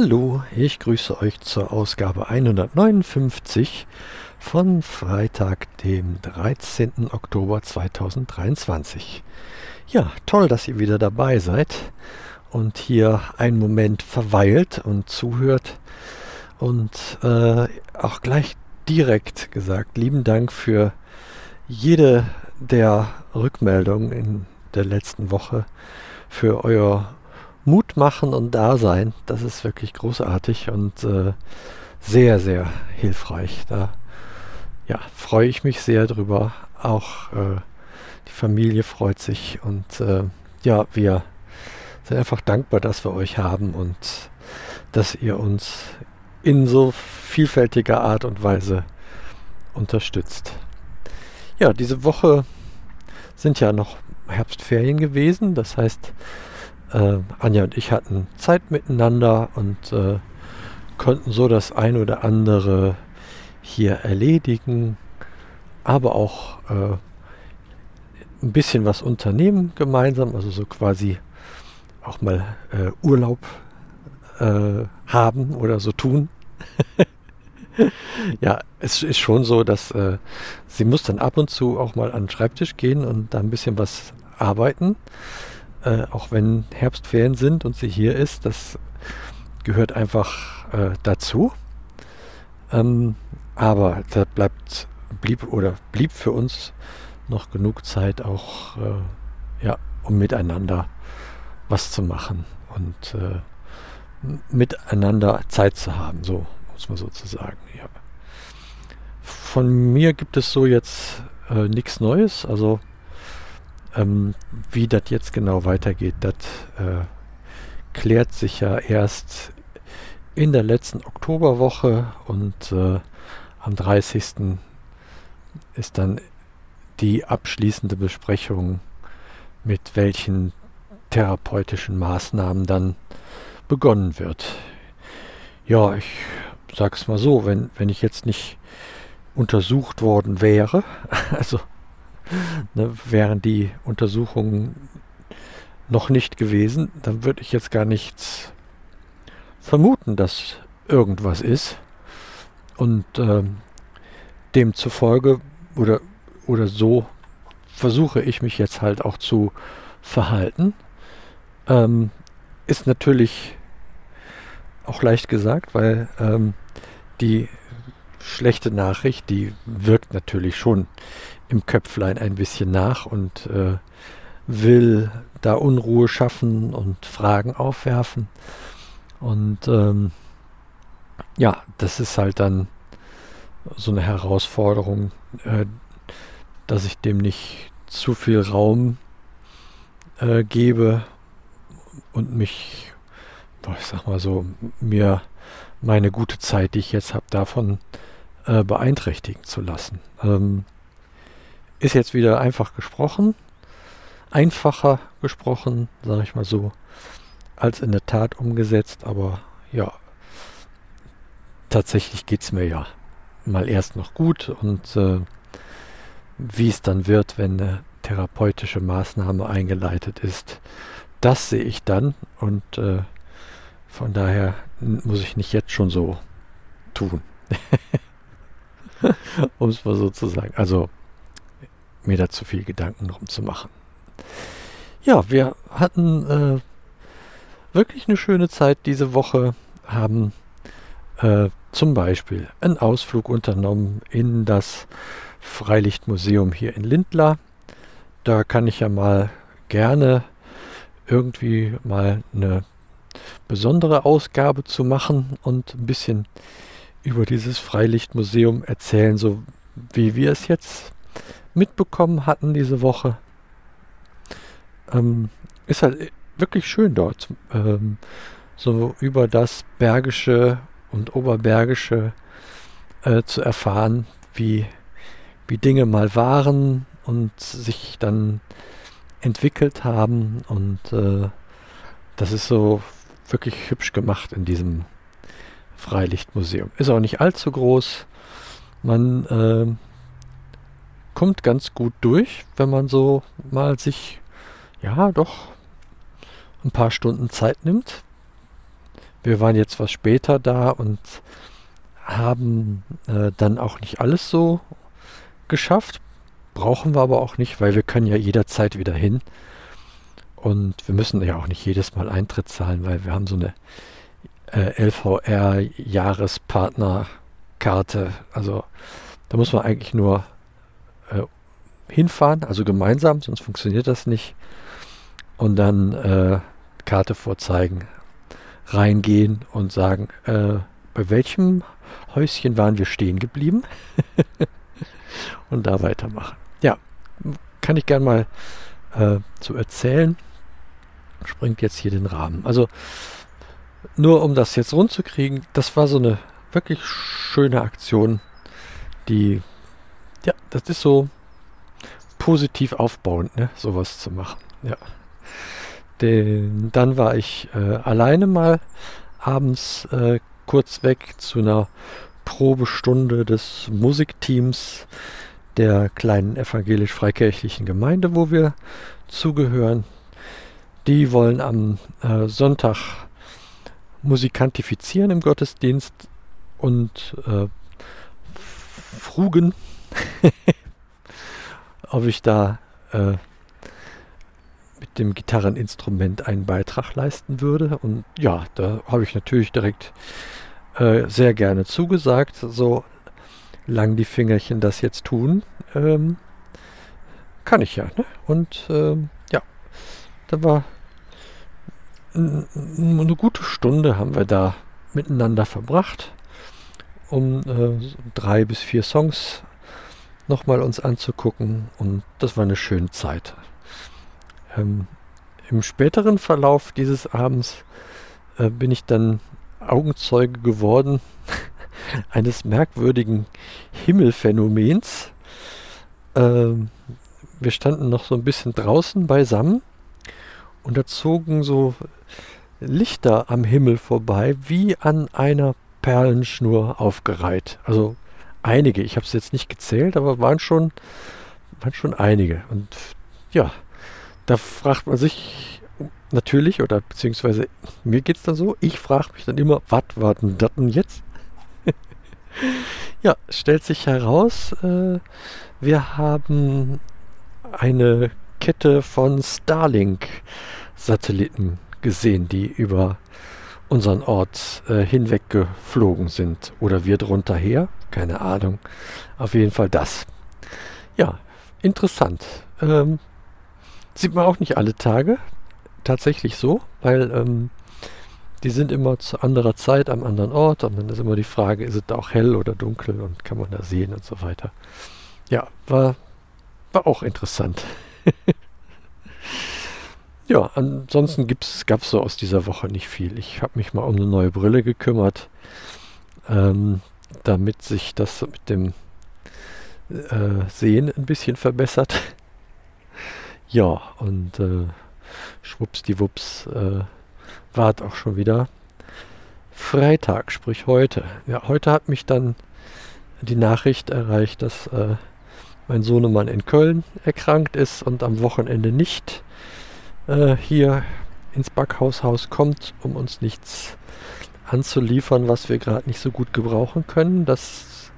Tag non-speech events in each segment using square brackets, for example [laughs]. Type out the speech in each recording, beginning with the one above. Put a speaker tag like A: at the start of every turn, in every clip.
A: Hallo, ich grüße euch zur Ausgabe 159 von Freitag, dem 13. Oktober 2023. Ja, toll, dass ihr wieder dabei seid und hier einen Moment verweilt und zuhört und äh, auch gleich direkt gesagt, lieben Dank für jede der Rückmeldungen in der letzten Woche, für euer Mut machen und da sein, das ist wirklich großartig und äh, sehr, sehr hilfreich. Da ja, freue ich mich sehr drüber. Auch äh, die Familie freut sich und äh, ja, wir sind einfach dankbar, dass wir euch haben und dass ihr uns in so vielfältiger Art und Weise unterstützt. Ja, diese Woche sind ja noch Herbstferien gewesen. Das heißt, äh, Anja und ich hatten Zeit miteinander und äh, konnten so das ein oder andere hier erledigen, aber auch äh, ein bisschen was unternehmen gemeinsam, also so quasi auch mal äh, Urlaub äh, haben oder so tun. [laughs] ja, es ist schon so, dass äh, sie muss dann ab und zu auch mal an den Schreibtisch gehen und da ein bisschen was arbeiten äh, auch wenn Herbstferien sind und sie hier ist, das gehört einfach äh, dazu. Ähm, aber da bleibt, blieb oder blieb für uns noch genug Zeit auch, äh, ja, um miteinander was zu machen und äh, miteinander Zeit zu haben, so muss man sozusagen. Ja. Von mir gibt es so jetzt äh, nichts Neues, also ähm, wie das jetzt genau weitergeht, das äh, klärt sich ja erst in der letzten Oktoberwoche und äh, am 30. ist dann die abschließende Besprechung, mit welchen therapeutischen Maßnahmen dann begonnen wird. Ja, ich sag's mal so, wenn, wenn ich jetzt nicht untersucht worden wäre, [laughs] also [laughs] ne, wären die Untersuchungen noch nicht gewesen, dann würde ich jetzt gar nichts vermuten, dass irgendwas ist. Und ähm, demzufolge oder, oder so versuche ich mich jetzt halt auch zu verhalten. Ähm, ist natürlich auch leicht gesagt, weil ähm, die schlechte Nachricht, die wirkt natürlich schon im Köpflein ein bisschen nach und äh, will da Unruhe schaffen und Fragen aufwerfen. Und ähm, ja, das ist halt dann so eine Herausforderung, äh, dass ich dem nicht zu viel Raum äh, gebe und mich, ich sag mal so, mir meine gute Zeit, die ich jetzt habe, davon äh, beeinträchtigen zu lassen. Ähm, ist jetzt wieder einfach gesprochen, einfacher gesprochen, sage ich mal so, als in der Tat umgesetzt, aber ja, tatsächlich geht es mir ja mal erst noch gut und äh, wie es dann wird, wenn eine therapeutische Maßnahme eingeleitet ist, das sehe ich dann und äh, von daher muss ich nicht jetzt schon so tun. [laughs] [laughs] um es mal so zu sagen. Also mir da zu viel Gedanken drum zu machen. Ja, wir hatten äh, wirklich eine schöne Zeit diese Woche, haben äh, zum Beispiel einen Ausflug unternommen in das Freilichtmuseum hier in Lindlar. Da kann ich ja mal gerne irgendwie mal eine besondere Ausgabe zu machen und ein bisschen über dieses Freilichtmuseum erzählen, so wie wir es jetzt mitbekommen hatten diese Woche. Ähm, ist halt wirklich schön dort. Ähm, so über das Bergische und Oberbergische äh, zu erfahren, wie, wie Dinge mal waren und sich dann entwickelt haben. Und äh, das ist so wirklich hübsch gemacht in diesem Freilichtmuseum. Ist auch nicht allzu groß. Man äh, kommt ganz gut durch, wenn man so mal sich, ja, doch ein paar Stunden Zeit nimmt. wir waren jetzt was später da und haben äh, dann auch nicht alles so geschafft. Brauchen wir aber auch nicht, weil wir können ja jederzeit wieder hin. Und wir müssen ja auch nicht jedes Mal Eintritt zahlen, weil wir haben so eine äh, LVR-Jahrespartnerkarte. Also da muss man eigentlich nur äh, hinfahren, also gemeinsam, sonst funktioniert das nicht. Und dann äh, Karte vorzeigen, reingehen und sagen, äh, bei welchem Häuschen waren wir stehen geblieben? [laughs] und da weitermachen. Ja, kann ich gern mal äh, zu erzählen. Springt jetzt hier den Rahmen. Also nur um das jetzt rund zu kriegen, das war so eine wirklich schöne Aktion, die, ja, das ist so positiv aufbauend, ne, sowas zu machen. Ja. Den, dann war ich äh, alleine mal abends äh, kurz weg zu einer Probestunde des Musikteams der kleinen evangelisch-freikirchlichen Gemeinde, wo wir zugehören. Die wollen am äh, Sonntag musikantifizieren im Gottesdienst und äh, frugen, [laughs] ob ich da äh, mit dem Gitarreninstrument einen Beitrag leisten würde. Und ja, da habe ich natürlich direkt äh, sehr gerne zugesagt, so lang die Fingerchen das jetzt tun. Ähm, kann ich ja. Ne? Und ähm, ja, da war eine gute Stunde haben wir da miteinander verbracht, um äh, drei bis vier Songs nochmal uns anzugucken und das war eine schöne Zeit. Ähm, Im späteren Verlauf dieses Abends äh, bin ich dann Augenzeuge geworden [laughs] eines merkwürdigen Himmelphänomens. Ähm, wir standen noch so ein bisschen draußen beisammen und da zogen so Lichter am Himmel vorbei, wie an einer Perlenschnur aufgereiht. Also einige, ich habe es jetzt nicht gezählt, aber waren schon, waren schon einige. Und ja, da fragt man sich natürlich, oder beziehungsweise mir geht es dann so, ich frage mich dann immer, was war denn das denn jetzt? [laughs] ja, stellt sich heraus, äh, wir haben eine Kette von Starlink-Satelliten gesehen, die über unseren Ort äh, hinweg geflogen sind. Oder wir drunter her, keine Ahnung. Auf jeden Fall das. Ja, interessant. Ähm, sieht man auch nicht alle Tage. Tatsächlich so, weil ähm, die sind immer zu anderer Zeit am anderen Ort und dann ist immer die Frage, ist es da auch hell oder dunkel und kann man da sehen und so weiter. Ja, war, war auch interessant. [laughs] ja, ansonsten gab es so aus dieser Woche nicht viel. Ich habe mich mal um eine neue Brille gekümmert, ähm, damit sich das mit dem äh, Sehen ein bisschen verbessert. [laughs] ja, und äh, schwuppsdiwupps äh, war es auch schon wieder Freitag, sprich heute. Ja, heute hat mich dann die Nachricht erreicht, dass äh, mein Sohnemann in Köln erkrankt ist und am Wochenende nicht äh, hier ins Backhaushaus kommt, um uns nichts anzuliefern, was wir gerade nicht so gut gebrauchen können. Das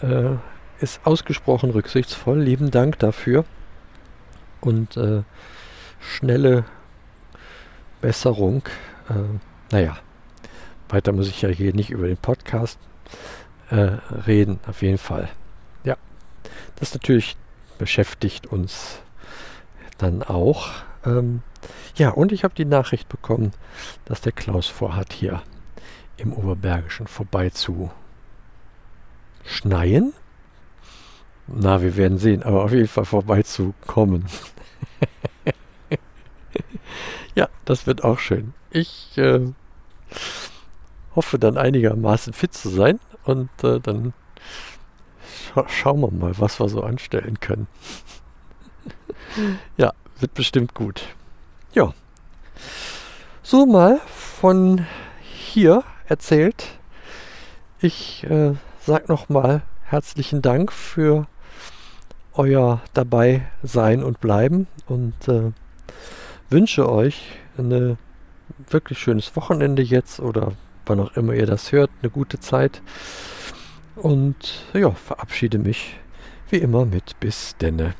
A: äh, ist ausgesprochen rücksichtsvoll. Lieben Dank dafür. Und äh, schnelle Besserung. Äh, naja, weiter muss ich ja hier nicht über den Podcast äh, reden, auf jeden Fall. Das natürlich beschäftigt uns dann auch. Ähm, ja, und ich habe die Nachricht bekommen, dass der Klaus vorhat, hier im Oberbergischen vorbei zu schneien. Na, wir werden sehen, aber auf jeden Fall vorbeizukommen. [laughs] ja, das wird auch schön. Ich äh, hoffe dann einigermaßen fit zu sein und äh, dann scha schauen wir mal, was wir so anstellen können. [laughs] ja, wird bestimmt gut. Ja. So mal von hier erzählt. Ich äh, sag nochmal herzlichen Dank für euer dabei sein und bleiben und äh, wünsche euch eine wirklich schönes Wochenende jetzt oder wann auch immer ihr das hört, eine gute Zeit. Und ja, verabschiede mich wie immer mit bis denne.